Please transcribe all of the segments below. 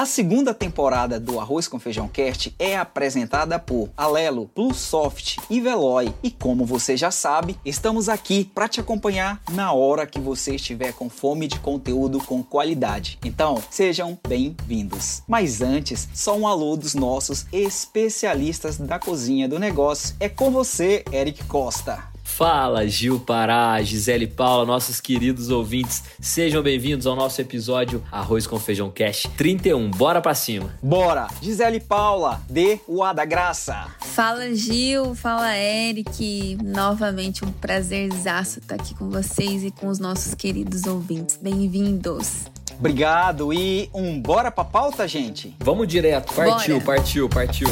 A segunda temporada do Arroz com Feijão Cast é apresentada por Alelo, Plusoft e Veloy. E como você já sabe, estamos aqui para te acompanhar na hora que você estiver com fome de conteúdo com qualidade. Então, sejam bem-vindos. Mas antes, só um alô dos nossos especialistas da cozinha do negócio. É com você, Eric Costa. Fala, Gil Pará, Gisele Paula, nossos queridos ouvintes. Sejam bem-vindos ao nosso episódio Arroz com Feijão Cash 31. Bora pra cima. Bora! Gisele Paula, dê o A da graça. Fala, Gil. Fala, Eric. Novamente um prazerzaço estar aqui com vocês e com os nossos queridos ouvintes. Bem-vindos. Obrigado e um bora pra pauta, gente? Vamos direto. Partiu, Bora. partiu, partiu.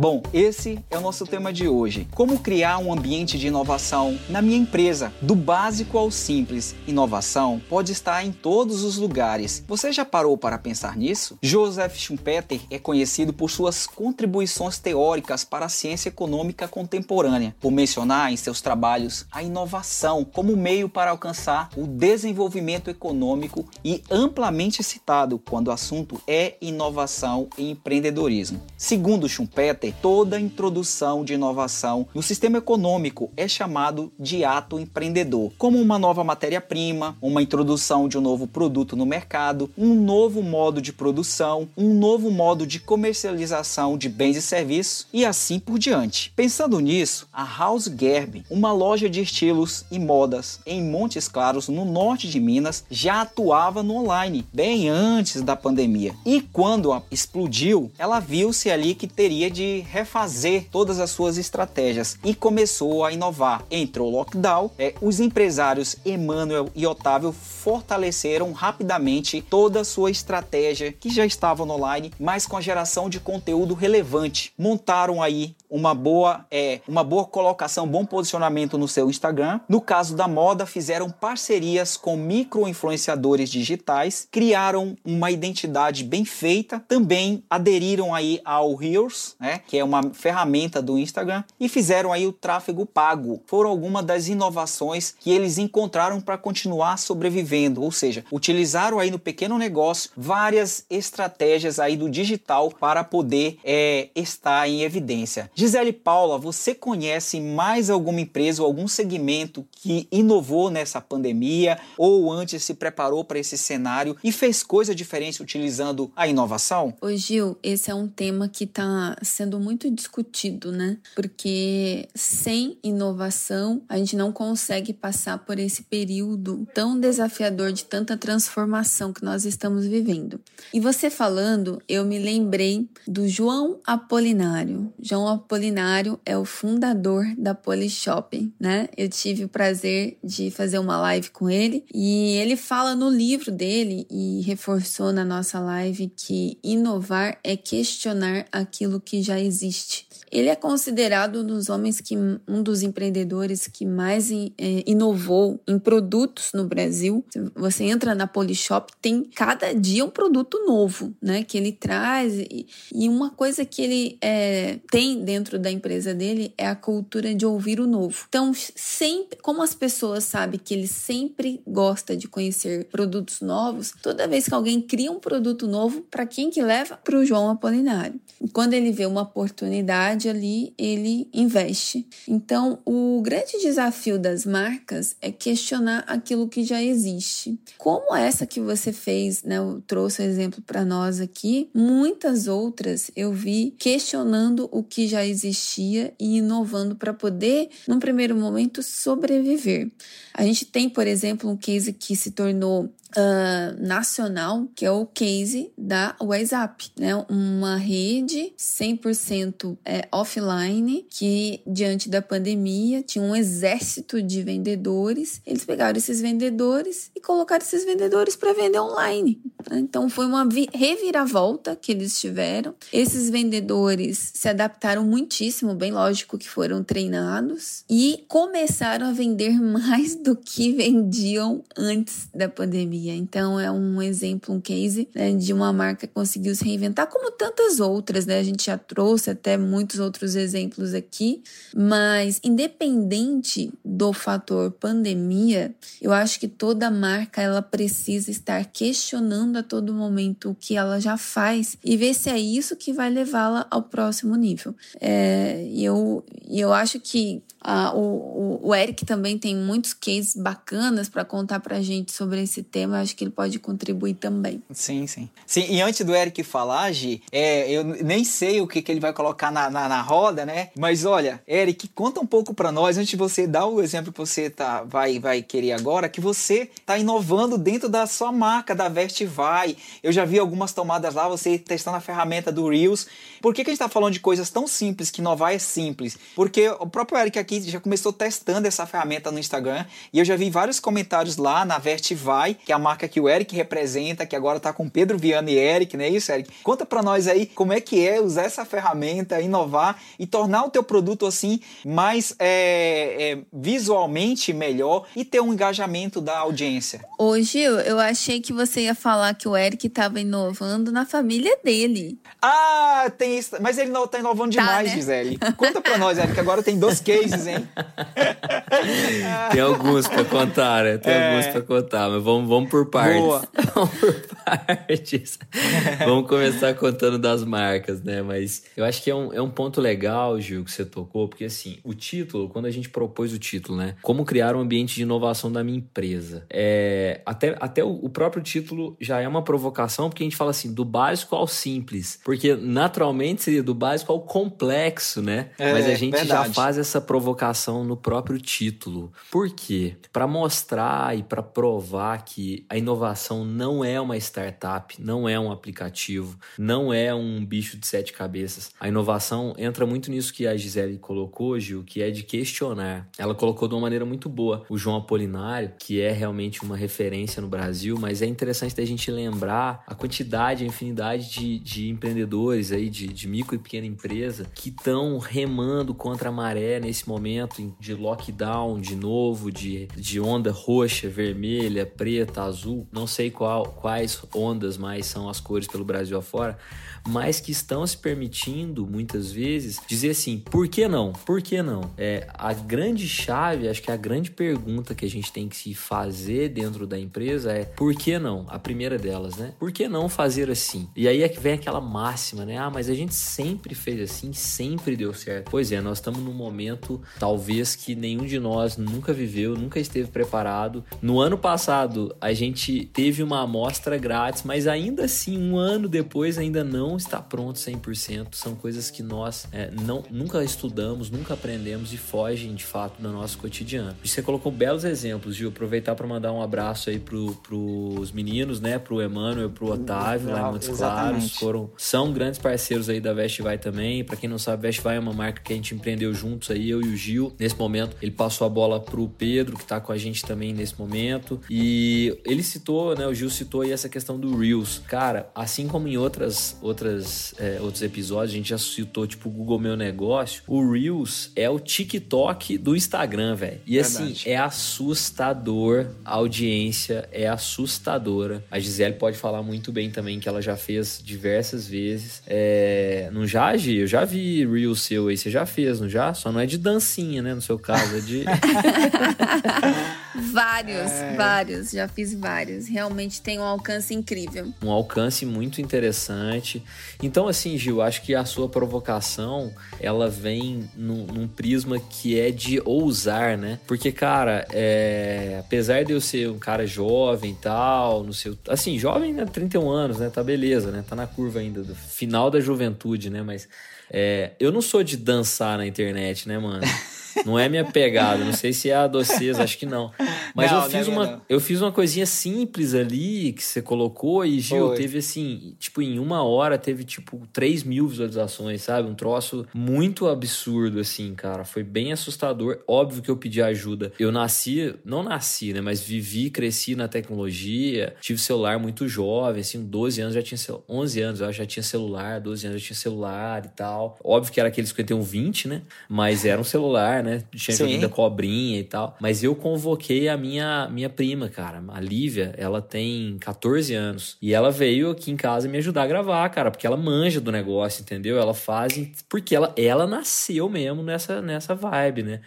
Bom, esse é o nosso tema de hoje. Como criar um ambiente de inovação na minha empresa, do básico ao simples. Inovação pode estar em todos os lugares. Você já parou para pensar nisso? Joseph Schumpeter é conhecido por suas contribuições teóricas para a ciência econômica contemporânea, por mencionar em seus trabalhos a inovação como meio para alcançar o desenvolvimento econômico e amplamente citado quando o assunto é inovação e empreendedorismo. Segundo Schumpeter, toda introdução de inovação no sistema econômico é chamado de ato empreendedor, como uma nova matéria-prima, uma introdução de um novo produto no mercado, um novo modo de produção, um novo modo de comercialização de bens e serviços e assim por diante. Pensando nisso, a House Gerb, uma loja de estilos e modas em Montes Claros, no norte de Minas, já atuava no online bem antes da pandemia. E quando explodiu, ela viu-se ali que teria de refazer todas as suas estratégias e começou a inovar. Entrou o lockdown, é, os empresários Emmanuel e Otávio fortaleceram rapidamente toda a sua estratégia que já estava online, mas com a geração de conteúdo relevante. Montaram aí uma boa, é, uma boa colocação, bom posicionamento no seu Instagram. No caso da moda, fizeram parcerias com micro-influenciadores digitais, criaram uma identidade bem feita, também aderiram aí ao Reels, né, que é uma ferramenta do Instagram, e fizeram aí o tráfego pago. Foram algumas das inovações que eles encontraram para continuar sobrevivendo, ou seja, utilizaram aí no pequeno negócio várias estratégias aí do digital para poder é, estar em evidência. Gisele Paula, você conhece mais alguma empresa ou algum segmento que inovou nessa pandemia ou antes se preparou para esse cenário e fez coisa diferente utilizando a inovação? Ô, Gil, esse é um tema que está sendo muito discutido, né? Porque sem inovação a gente não consegue passar por esse período tão desafiador de tanta transformação que nós estamos vivendo. E você falando, eu me lembrei do João Apolinário. João Apolinário é o fundador da Polishop, né? Eu tive o prazer de fazer uma live com ele e ele fala no livro dele e reforçou na nossa live que inovar é questionar aquilo que já existe. Ele é considerado um dos homens que um dos empreendedores que mais é, inovou em produtos no Brasil. Você entra na Polishop, tem cada dia um produto novo, né? Que ele traz e, e uma coisa que ele é, tem dentro da empresa dele é a cultura de ouvir o novo. Então, sempre, como as pessoas sabem que ele sempre gosta de conhecer produtos novos, toda vez que alguém cria um produto novo, para quem que leva? Para o João Apolinário. E quando ele vê uma oportunidade ali, ele investe. Então, o grande desafio das marcas é questionar aquilo que já existe. Como essa que você fez, né? Eu trouxe o exemplo para nós aqui, muitas outras eu vi questionando o que já existia e inovando para poder, num primeiro momento, sobreviver. A gente tem, por exemplo, um case que se tornou uh, nacional, que é o case da WhatsApp, né? Uma rede 100% é, offline que, diante da pandemia, tinha um exército de vendedores. Eles pegaram esses vendedores e colocaram esses vendedores para vender online. Né? Então, foi uma reviravolta que eles tiveram. Esses vendedores se adaptaram muitíssimo, bem lógico que foram treinados e começaram a vender mais do que vendiam antes da pandemia. Então é um exemplo, um case né, de uma marca que conseguiu se reinventar, como tantas outras, né? A gente já trouxe até muitos outros exemplos aqui, mas independente do fator pandemia, eu acho que toda marca ela precisa estar questionando a todo momento o que ela já faz e ver se é isso que vai levá-la ao próximo nível. É, eu, eu acho que ah, o, o, Eric também tem muitos cases bacanas para contar para gente sobre esse tema. Acho que ele pode contribuir também. Sim, sim. Sim, e antes do Eric falar, Gi, é, eu nem sei o que, que ele vai colocar na, na, na roda, né? Mas olha, Eric, conta um pouco para nós, antes de você dar o exemplo que você tá, vai, vai querer agora, que você está inovando dentro da sua marca, da Vestivai. Eu já vi algumas tomadas lá, você testando a ferramenta do Reels. Por que, que a gente está falando de coisas tão simples, que inovar é simples? Porque o próprio Eric aqui já começou testando essa ferramenta no Instagram e eu já vi vários comentários lá na Vertivai, que é a marca que o Eric representa, que agora tá com Pedro Viana e Eric, não é isso, Eric? Conta para nós aí como é que é usar essa ferramenta, inovar e tornar o teu produto assim mais é, é, visualmente melhor e ter um engajamento da audiência. Hoje eu achei que você ia falar que o Eric estava inovando na família dele. Ah, tem isso, mas ele não tá inovando tá, demais, né? Gisele. Conta para nós, Eric, agora tem dois cases hein? Tem alguns para contar, né? Tem é. alguns para contar, mas vamos, vamos por partes. Boa. vamos por partes. vamos começar contando das marcas, né? Mas eu acho que é um, é um ponto legal, Gil, que você tocou, porque assim, o título, quando a gente propôs o título, né? Como criar um ambiente de inovação da minha empresa. É, até até o, o próprio título já é uma provocação, porque a gente fala assim, do básico ao simples. Porque naturalmente seria do básico ao complexo, né? É, Mas a gente verdade. já faz essa provocação provocação no próprio título. Por quê? Para mostrar e para provar que a inovação não é uma startup, não é um aplicativo, não é um bicho de sete cabeças. A inovação entra muito nisso que a Gisele colocou, Gil, que é de questionar. Ela colocou de uma maneira muito boa o João Apolinário, que é realmente uma referência no Brasil, mas é interessante da gente lembrar a quantidade, a infinidade de, de empreendedores aí, de, de micro e pequena empresa, que estão remando contra a maré nesse momento de lockdown de novo, de, de onda roxa, vermelha, preta, azul, não sei qual, quais ondas mais são as cores pelo Brasil afora, mas que estão se permitindo muitas vezes dizer assim: por que não? Por que não? É, a grande chave, acho que a grande pergunta que a gente tem que se fazer dentro da empresa é: por que não? A primeira delas, né? Por que não fazer assim? E aí é que vem aquela máxima, né? Ah, mas a gente sempre fez assim, sempre deu certo. Pois é, nós estamos num momento talvez que nenhum de nós nunca viveu, nunca esteve preparado. No ano passado, a gente teve uma amostra grátis, mas ainda assim, um ano depois, ainda não está pronto 100%. São coisas que nós é, não, nunca estudamos, nunca aprendemos e fogem de fato do nosso cotidiano. Você colocou belos exemplos, Gil. Aproveitar para mandar um abraço aí pro, pros meninos, né? Pro Emmanuel, pro Otávio, lá em Montes Claros. Foram, são grandes parceiros aí da Vestivai também. Para quem não sabe, Vestivai é uma marca que a gente empreendeu juntos aí, eu e o Gil. Nesse momento, ele passou a bola pro Pedro, que tá com a gente também nesse momento. E ele citou, né? O Gil citou aí essa questão do Reels. Cara, assim como em outras, outras outras, é, outros episódios, a gente já citou, tipo, o Google Meu Negócio. O Reels é o TikTok do Instagram, velho. E assim, é assustador. A audiência é assustadora. A Gisele pode falar muito bem também, que ela já fez diversas vezes. É... Não já, Gi? Eu já vi Reels seu aí. Você já fez, não já? Só não é de dancinha, né? No seu caso, é de. vários, é... vários. Já fiz vários. Realmente tem um alcance incrível. Um alcance muito interessante. Então, assim, Gil, acho que a sua provocação ela vem num, num prisma que é de ousar, né? Porque, cara, é... apesar de eu ser um cara jovem e tal, no seu. Assim, jovem, né? 31 anos, né? Tá beleza, né? Tá na curva ainda do final da juventude, né? Mas é... eu não sou de dançar na internet, né, mano? Não é minha pegada. Não sei se é a docês, acho que não. Mas não, eu, fiz uma, não. eu fiz uma coisinha simples ali que você colocou e, Gil, Foi. teve assim, tipo, em uma hora teve tipo 3 mil visualizações, sabe? Um troço muito absurdo, assim, cara. Foi bem assustador. Óbvio que eu pedi ajuda. Eu nasci, não nasci, né? Mas vivi, cresci na tecnologia. Tive celular muito jovem, assim, 12 anos já tinha, 11 anos eu já tinha celular, 12 anos já tinha celular e tal. Óbvio que era aquele 5120, né? Mas era um celular, né? Tinha joguinho da cobrinha e tal. Mas eu convoquei a minha, minha prima, cara. A Lívia, ela tem 14 anos. E ela veio aqui em casa me ajudar a gravar, cara. Porque ela manja do negócio, entendeu? Ela faz... Porque ela, ela nasceu mesmo nessa, nessa vibe, né?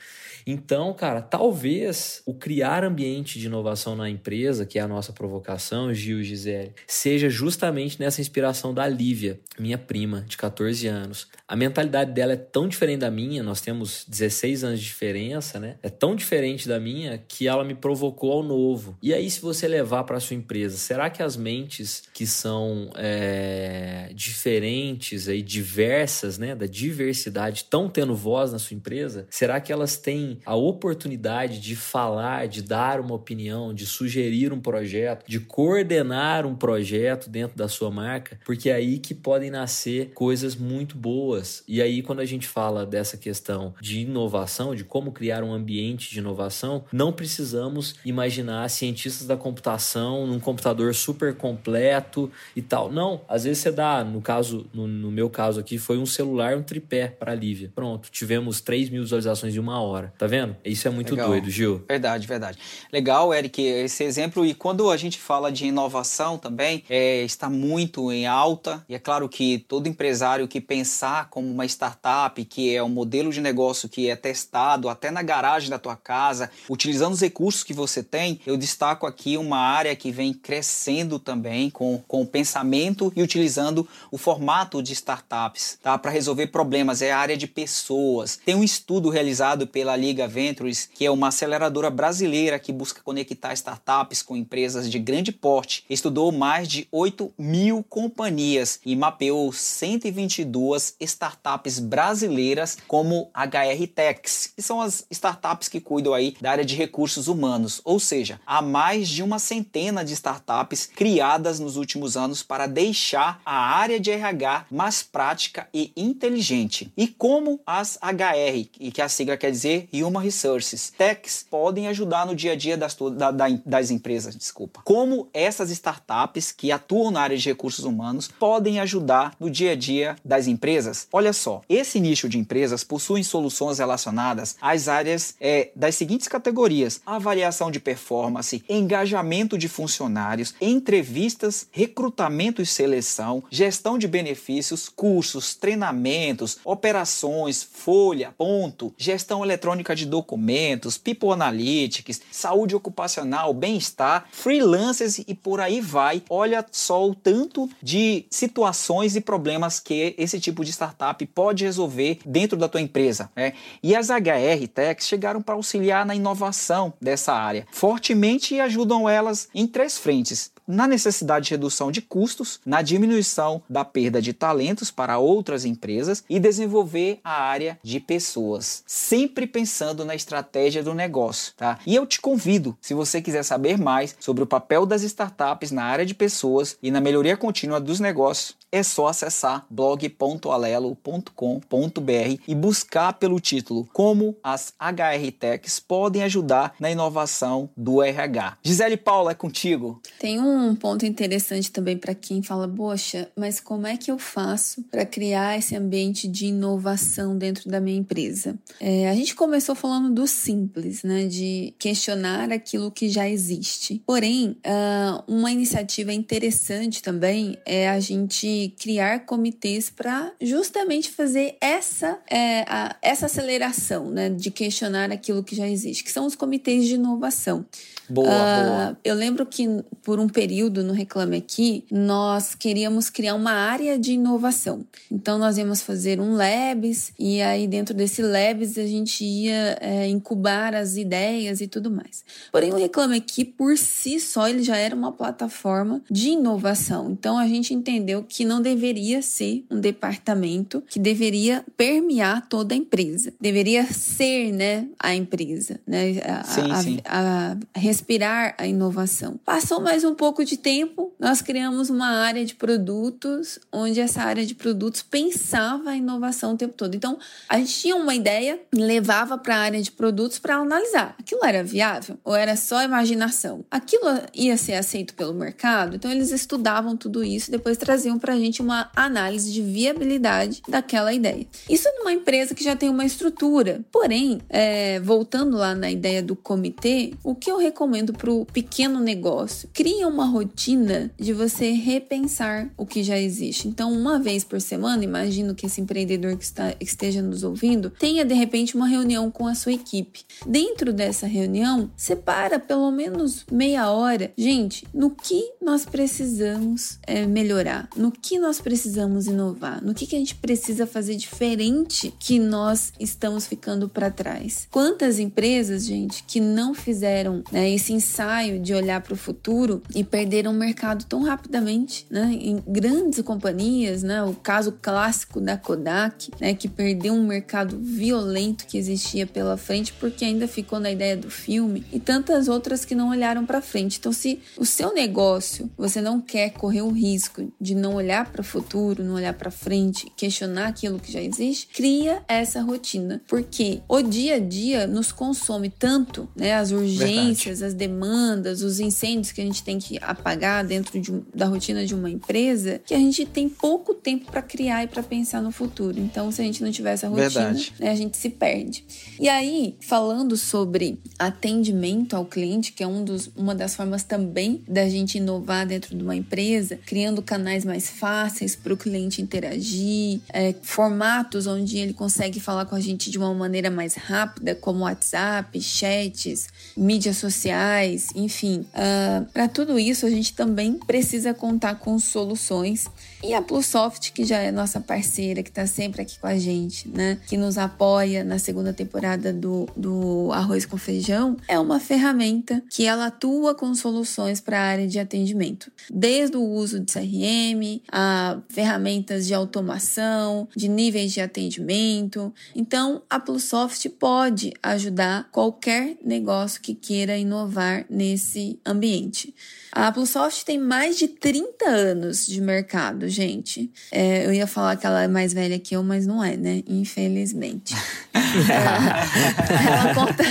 Então, cara, talvez o criar ambiente de inovação na empresa, que é a nossa provocação, Gil e Gisele, seja justamente nessa inspiração da Lívia, minha prima de 14 anos. A mentalidade dela é tão diferente da minha, nós temos 16 anos de diferença, né? É tão diferente da minha que ela me provocou ao novo. E aí, se você levar para sua empresa, será que as mentes que são é, diferentes e diversas, né, da diversidade, estão tendo voz na sua empresa? Será que elas têm a oportunidade de falar, de dar uma opinião, de sugerir um projeto, de coordenar um projeto dentro da sua marca, porque é aí que podem nascer coisas muito boas. E aí, quando a gente fala dessa questão de inovação, de como criar um ambiente de inovação, não precisamos imaginar cientistas da computação num computador super completo e tal. Não, às vezes você dá, no caso, no, no meu caso aqui, foi um celular, um tripé para a Lívia. Pronto, tivemos 3 mil visualizações em uma hora. Tá vendo? Isso é muito Legal. doido, Gil. Verdade, verdade. Legal, Eric, esse exemplo. E quando a gente fala de inovação também, é, está muito em alta. E é claro que todo empresário que pensar como uma startup, que é um modelo de negócio que é testado até na garagem da tua casa, utilizando os recursos que você tem, eu destaco aqui uma área que vem crescendo também com, com o pensamento e utilizando o formato de startups, tá? Para resolver problemas. É a área de pessoas. Tem um estudo realizado pela Liga Liga Ventures, que é uma aceleradora brasileira que busca conectar startups com empresas de grande porte, estudou mais de 8 mil companhias e mapeou 122 startups brasileiras como HR Techs, que são as startups que cuidam aí da área de recursos humanos. Ou seja, há mais de uma centena de startups criadas nos últimos anos para deixar a área de RH mais prática e inteligente. E como as HR, que a sigla quer dizer Human Resources. Techs podem ajudar no dia a dia das, da, das empresas, desculpa. Como essas startups que atuam na área de recursos humanos podem ajudar no dia a dia das empresas? Olha só, esse nicho de empresas possui soluções relacionadas às áreas é, das seguintes categorias: avaliação de performance, engajamento de funcionários, entrevistas, recrutamento e seleção, gestão de benefícios, cursos, treinamentos, operações, folha, ponto, gestão eletrônica de documentos, People Analytics, saúde ocupacional, bem-estar, freelancers e por aí vai. Olha só o tanto de situações e problemas que esse tipo de startup pode resolver dentro da tua empresa. Né? E as HR Techs chegaram para auxiliar na inovação dessa área, fortemente ajudam elas em três frentes na necessidade de redução de custos, na diminuição da perda de talentos para outras empresas e desenvolver a área de pessoas, sempre pensando na estratégia do negócio, tá? E eu te convido, se você quiser saber mais sobre o papel das startups na área de pessoas e na melhoria contínua dos negócios, é só acessar blog.alelo.com.br e buscar pelo título Como as HR Techs podem ajudar na inovação do RH. Gisele Paula, é contigo. Tem um ponto interessante também para quem fala, poxa, mas como é que eu faço para criar esse ambiente de inovação dentro da minha empresa? É, a gente começou falando do simples, né, de questionar aquilo que já existe. Porém, uh, uma iniciativa interessante também é a gente criar comitês para justamente fazer essa, é, a, essa aceleração, né, de questionar aquilo que já existe, que são os comitês de inovação. Boa, uh, boa. Eu lembro que por um período no Reclame Aqui, nós queríamos criar uma área de inovação. Então, nós íamos fazer um Labs, e aí dentro desse Labs a gente ia é, incubar as ideias e tudo mais. Porém, o Reclame Aqui, por si só, ele já era uma plataforma de inovação. Então, a gente entendeu que não deveria ser um departamento que deveria permear toda a empresa. Deveria ser, né, a empresa, né? A, sim, a, sim. a, a respirar a inovação. Passou mais um pouco de tempo, nós criamos uma área de produtos, onde essa área de produtos pensava a inovação o tempo todo. Então, a gente tinha uma ideia, levava para a área de produtos para analisar. Aquilo era viável ou era só imaginação? Aquilo ia ser aceito pelo mercado? Então, eles estudavam tudo isso e depois traziam para gente uma análise de viabilidade daquela ideia. Isso numa empresa que já tem uma estrutura. Porém, é, voltando lá na ideia do comitê, o que eu recomendo para o pequeno negócio? Cria uma rotina de você repensar o que já existe. Então, uma vez por semana, imagino que esse empreendedor que, está, esteja nos ouvindo tenha de repente uma reunião com a sua equipe. Dentro dessa reunião, separa pelo menos meia hora. Gente, no que nós precisamos é, melhorar? No que nós precisamos inovar? No que, que a gente precisa fazer diferente que nós estamos ficando para trás? Quantas empresas, gente, que não fizeram né, esse ensaio de olhar para o futuro e perderam o mercado tão rapidamente, né? Em grandes companhias, né? O caso clássico da Kodak, né? Que perdeu um mercado violento que existia pela frente porque ainda ficou na ideia do filme e tantas outras que não olharam para frente. Então, se o seu negócio você não quer correr o risco de não olhar para o futuro, não olhar para frente, questionar aquilo que já existe, cria essa rotina, porque o dia a dia nos consome tanto, né? As urgências, Verdade. as demandas, os incêndios que a gente tem que apagar dentro de, da rotina de uma empresa, que a gente tem pouco tempo para criar e para pensar no futuro. Então, se a gente não tiver essa rotina, né, a gente se perde. E aí, falando sobre atendimento ao cliente, que é um dos, uma das formas também da gente inovar dentro de uma empresa, criando canais mais fáceis para o cliente interagir, é, formatos onde ele consegue falar com a gente de uma maneira mais rápida, como WhatsApp, chats, mídias sociais, enfim. Uh, ah, para tudo isso, a gente também precisa contar com soluções. E a Plusoft, que já é nossa parceira, que está sempre aqui com a gente, né? Que nos apoia na segunda temporada do, do Arroz com Feijão, é uma ferramenta que ela atua com soluções para a área de atendimento. Desde o uso de CRM, a ferramentas de automação, de níveis de atendimento. Então, a Plusoft pode ajudar qualquer negócio que queira inovar nesse ambiente. A Plusoft tem mais de 30 anos de mercado, gente. É, eu ia falar que ela é mais velha que eu, mas não é, né? Infelizmente. ela, ela conta.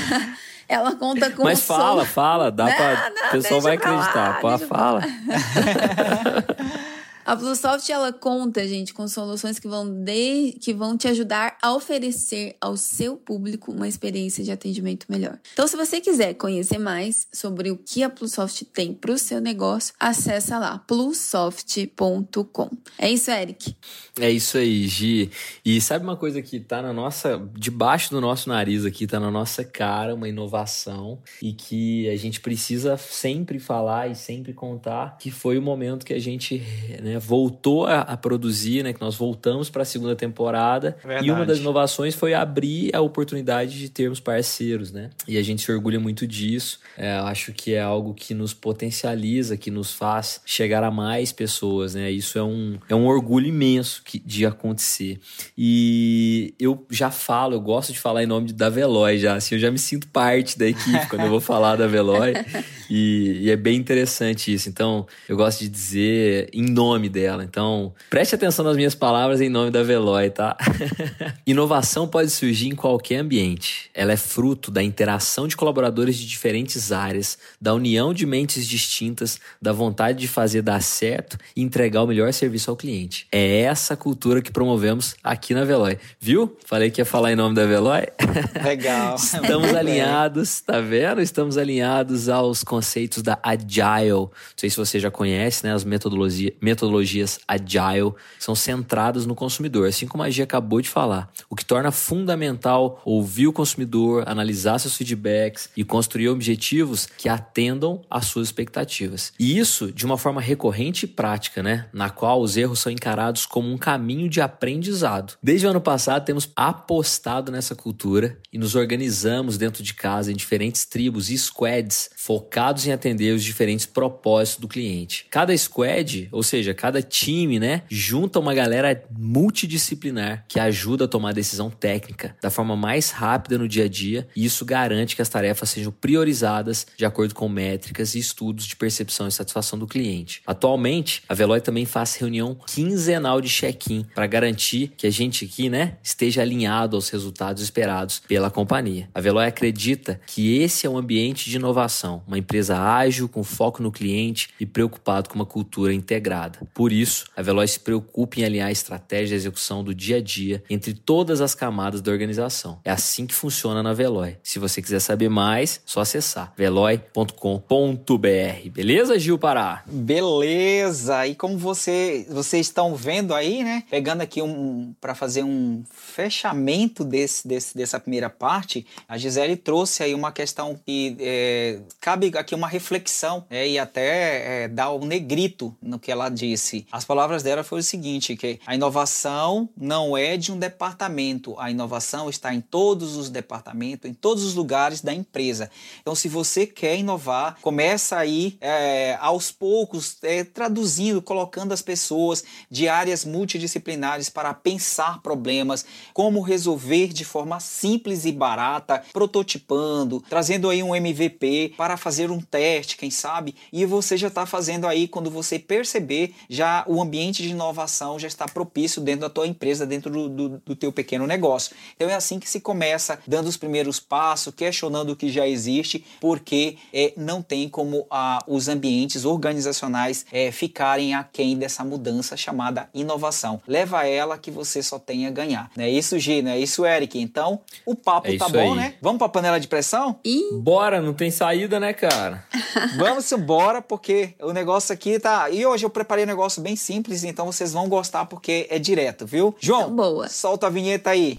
Ela conta com Mas fala, som... fala, dá não, pra. o pessoal vai acreditar. Lá, fala. A Plusoft ela conta, gente, com soluções que vão, de, que vão te ajudar a oferecer ao seu público uma experiência de atendimento melhor. Então, se você quiser conhecer mais sobre o que a Plusoft tem para o seu negócio, acessa lá plusoft.com. É isso, Eric. É isso aí, Gi. E sabe uma coisa que tá na nossa, debaixo do nosso nariz aqui, tá na nossa cara, uma inovação e que a gente precisa sempre falar e sempre contar que foi o momento que a gente né, né, voltou a, a, produzir, né, que nós voltamos para a segunda temporada. Verdade. E uma das inovações foi abrir a oportunidade de termos parceiros, né? E a gente se orgulha muito disso. É, acho que é algo que nos potencializa, que nos faz chegar a mais pessoas, né? Isso é um, é um orgulho imenso que, de acontecer. E eu já falo, eu gosto de falar em nome da Veloy já, assim, eu já me sinto parte da equipe quando eu vou falar da Veloy. E, e é bem interessante isso. Então, eu gosto de dizer em nome dela. Então, preste atenção nas minhas palavras em nome da Veloy, tá? Inovação pode surgir em qualquer ambiente. Ela é fruto da interação de colaboradores de diferentes áreas, da união de mentes distintas, da vontade de fazer dar certo e entregar o melhor serviço ao cliente. É essa cultura que promovemos aqui na Veloy. Viu? Falei que ia falar em nome da Veloy. Legal. Estamos alinhados, tá vendo? Estamos alinhados aos conceitos da Agile. Não sei se você já conhece, né? As metodologia, metodologias agile são centradas no consumidor, assim como a Gia acabou de falar, o que torna fundamental ouvir o consumidor, analisar seus feedbacks e construir objetivos que atendam às suas expectativas. E isso de uma forma recorrente e prática, né? Na qual os erros são encarados como um caminho de aprendizado. Desde o ano passado temos apostado nessa cultura e nos organizamos dentro de casa em diferentes tribos e squads focados em atender os diferentes propósitos do cliente. Cada squad, ou seja, cada time, né, junta uma galera multidisciplinar que ajuda a tomar decisão técnica da forma mais rápida no dia a dia e isso garante que as tarefas sejam priorizadas de acordo com métricas e estudos de percepção e satisfação do cliente. Atualmente, a Veloy também faz reunião quinzenal de check-in para garantir que a gente aqui, né, esteja alinhado aos resultados esperados pela companhia. A Veloy acredita que esse é um ambiente de inovação, uma empresa ágil com foco no cliente e preocupado com uma cultura integrada. Por isso, a Veloy se preocupa em alinhar a estratégia de execução do dia a dia entre todas as camadas da organização. É assim que funciona na Veloy. Se você quiser saber mais, só acessar veloy.com.br. Beleza, Gil Pará? Beleza. E como você, vocês estão vendo aí, né? Pegando aqui um para fazer um fechamento desse, desse, dessa primeira parte, a Gisele trouxe aí uma questão que é, cabe aqui uma reflexão é, e até é, dar um negrito no que ela disse. As palavras dela foram o seguinte, que a inovação não é de um departamento, a inovação está em todos os departamentos, em todos os lugares da empresa. Então, se você quer inovar, começa aí é, aos poucos, é, traduzindo, colocando as pessoas de áreas multidisciplinares para pensar problemas, como resolver de forma simples e barata, prototipando, trazendo aí um MVP para fazer um teste, quem sabe, e você já está fazendo aí, quando você perceber, já o ambiente de inovação já está propício dentro da tua empresa, dentro do, do, do teu pequeno negócio. Então é assim que se começa, dando os primeiros passos, questionando o que já existe, porque é, não tem como a, os ambientes organizacionais é, ficarem aquém dessa mudança chamada inovação. Leva ela que você só tem a ganhar. Não é isso, Gi? Não é isso, Eric? Então, o papo é tá bom, aí. né? Vamos para a panela de pressão? E... Bora, não tem saída, né, cara? Vamos embora, porque o negócio aqui tá. E hoje eu preparei um negócio bem simples, então vocês vão gostar porque é direto, viu? João, então, boa. solta a vinheta aí.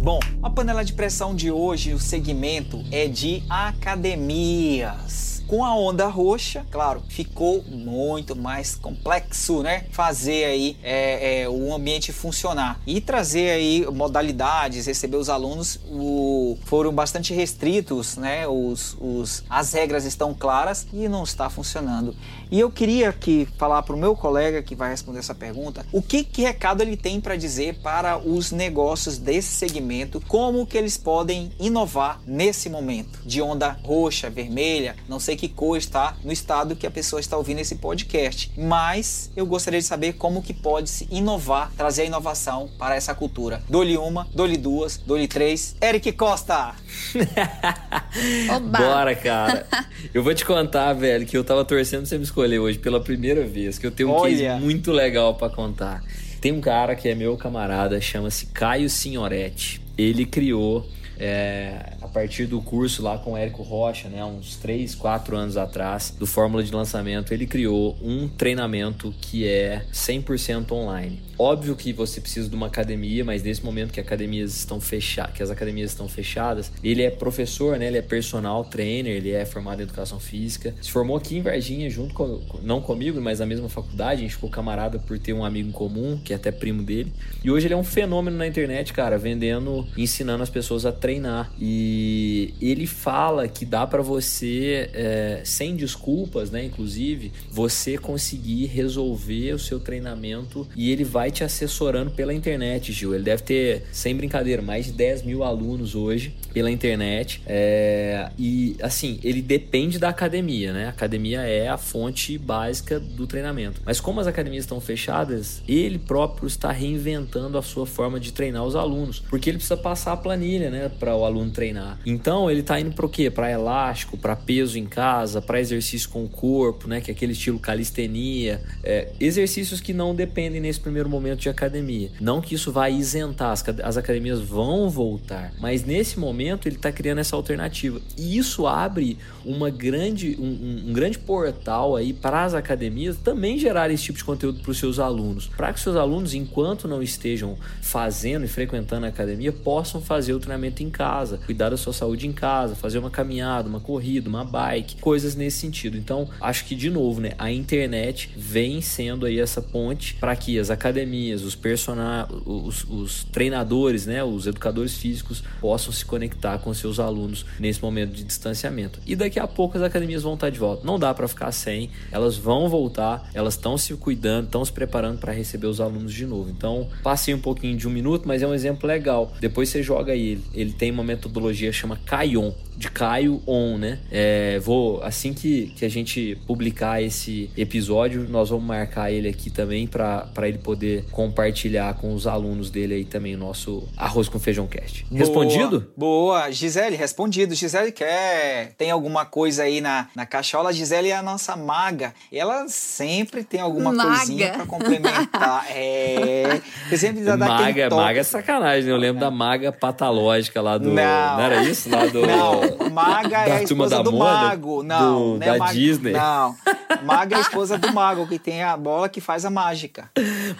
Bom, a panela de pressão de hoje, o segmento é de academias. Com a onda roxa, claro, ficou muito mais complexo, né? Fazer aí é, é, o ambiente funcionar e trazer aí modalidades, receber os alunos, o, foram bastante restritos, né? Os, os, as regras estão claras e não está funcionando. E eu queria aqui falar para o meu colega que vai responder essa pergunta, o que, que recado ele tem para dizer para os negócios desse segmento, como que eles podem inovar nesse momento de onda roxa, vermelha, não sei que cor está no estado que a pessoa está ouvindo esse podcast. Mas eu gostaria de saber como que pode se inovar, trazer a inovação para essa cultura. Dole uma, dole duas, dole três. Eric Costa! Bora, cara. Eu vou te contar, velho, que eu tava torcendo pra você me escolher hoje pela primeira vez, que eu tenho um Olha. case muito legal para contar. Tem um cara que é meu camarada, chama-se Caio Signoretti. Ele criou é, a partir do curso lá com o Érico Rocha, né, uns 3, 4 anos atrás, do Fórmula de Lançamento, ele criou um treinamento que é 100% online. Óbvio que você precisa de uma academia, mas nesse momento que academias estão fechadas, que as academias estão fechadas, ele é professor, né? Ele é personal trainer, ele é formado em educação física. Se formou aqui em Varginha junto com não comigo, mas na mesma faculdade, a gente ficou camarada por ter um amigo em comum, que é até primo dele. E hoje ele é um fenômeno na internet, cara, vendendo, ensinando as pessoas a treinar. E ele fala que dá para você, é, sem desculpas, né? Inclusive, você conseguir resolver o seu treinamento e ele vai te assessorando pela internet, Gil. Ele deve ter, sem brincadeira, mais de 10 mil alunos hoje pela internet. É, e assim, ele depende da academia, né? A academia é a fonte básica do treinamento. Mas como as academias estão fechadas, ele próprio está reinventando a sua forma de treinar os alunos. Porque ele precisa passar a planilha, né? para o aluno treinar. Então ele está indo para o quê? Para elástico, para peso em casa, para exercício com o corpo, né? Que é aquele estilo calistenia, é, exercícios que não dependem nesse primeiro momento de academia. Não que isso vai isentar, as, as academias vão voltar, mas nesse momento ele está criando essa alternativa e isso abre uma grande, um, um grande portal aí para as academias também gerarem esse tipo de conteúdo para os seus alunos, para que seus alunos, enquanto não estejam fazendo e frequentando a academia, possam fazer o treinamento em casa, cuidar da sua saúde em casa, fazer uma caminhada, uma corrida, uma bike, coisas nesse sentido. Então, acho que de novo, né, a internet vem sendo aí essa ponte para que as academias, os personagens, os, os treinadores, né, os educadores físicos possam se conectar com seus alunos nesse momento de distanciamento. E daqui a pouco as academias vão estar de volta. Não dá para ficar sem, elas vão voltar, elas estão se cuidando, estão se preparando para receber os alunos de novo. Então, passei um pouquinho de um minuto, mas é um exemplo legal. Depois você joga aí, ele tem uma metodologia chama Kaion de Caio On, né? É, vou, assim que, que a gente publicar esse episódio, nós vamos marcar ele aqui também para ele poder compartilhar com os alunos dele aí também o nosso Arroz com Feijão Cast. Boa, respondido? Boa, Gisele, respondido. Gisele quer, tem alguma coisa aí na, na cachola? Gisele é a nossa maga. Ela sempre tem alguma maga. coisinha para complementar. é, sempre dá maga, maga é sacanagem, né? Eu lembro da maga patológica lá do... Não, não era isso? Lá do... Não. Maga é a esposa do mago. Não, do, não é da Disney. Não. Maga é a esposa do mago, que tem a bola que faz a mágica.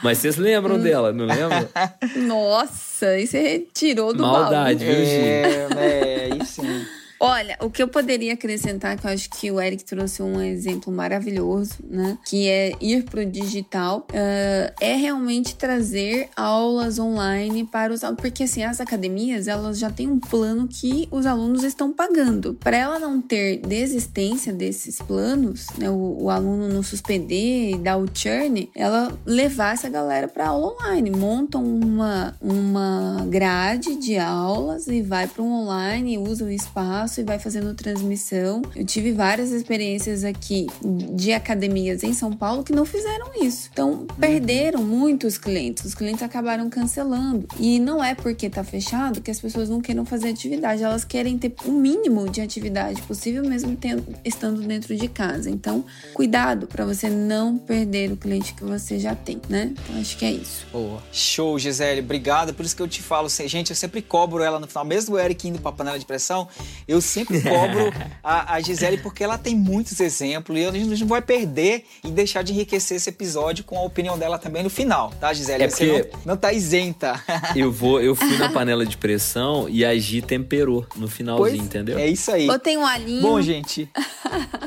Mas vocês lembram hum. dela, não lembram? Nossa, isso você retirou do Maldade, baú. viu, Gi? É, é, isso sim. Olha, o que eu poderia acrescentar, que eu acho que o Eric trouxe um exemplo maravilhoso, né? Que é ir para o digital, uh, é realmente trazer aulas online para os alunos. Porque, assim, as academias, elas já têm um plano que os alunos estão pagando. Para ela não ter desistência desses planos, né? O, o aluno não suspender e dar o churn, ela levar essa galera para aula online. Montam uma, uma grade de aulas e vai para um online, usa o espaço e vai fazendo transmissão. Eu tive várias experiências aqui de academias em São Paulo que não fizeram isso. Então, perderam muitos clientes. Os clientes acabaram cancelando. E não é porque tá fechado que as pessoas não queiram fazer atividade. Elas querem ter o mínimo de atividade possível, mesmo tendo, estando dentro de casa. Então, cuidado para você não perder o cliente que você já tem, né? Então, acho que é isso. Boa. Show, Gisele. Obrigado. Por isso que eu te falo, gente, eu sempre cobro ela no final. Mesmo o Eric indo pra panela de pressão, eu eu sempre cobro a, a, Gisele porque ela tem muitos exemplos e a gente não vai perder e deixar de enriquecer esse episódio com a opinião dela também no final, tá, Gisele? É porque não, não tá isenta. Eu vou, eu fui na panela de pressão e a Gi temperou no finalzinho, pois entendeu? É isso aí. Botei um alinho. Bom, gente.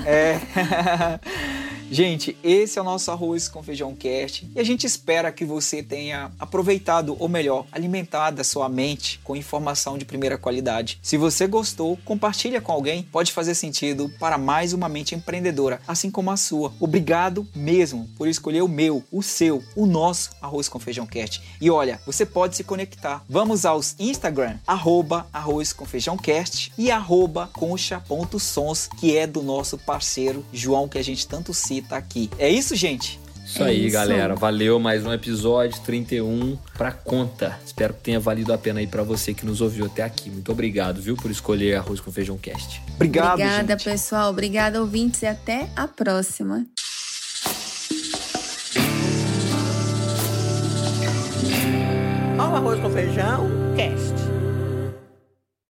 é. Gente, esse é o nosso arroz com feijão cast e a gente espera que você tenha aproveitado, ou melhor, alimentado a sua mente com informação de primeira qualidade. Se você gostou, compartilha com alguém, pode fazer sentido para mais uma mente empreendedora, assim como a sua. Obrigado mesmo por escolher o meu, o seu, o nosso arroz com feijão cast. E olha, você pode se conectar. Vamos aos Instagram, arroba arroz com feijão cast e arroba concha.sons, que é do nosso parceiro João, que a gente tanto cita aqui. É isso, gente? Isso é aí, isso. galera. Valeu mais um episódio 31 pra conta. Espero que tenha valido a pena aí para você que nos ouviu até aqui. Muito obrigado, viu, por escolher Arroz com Feijão Cast. Obrigado, Obrigada, gente. pessoal. Obrigada, ouvintes, e até a próxima. Arroz com feijão, cast.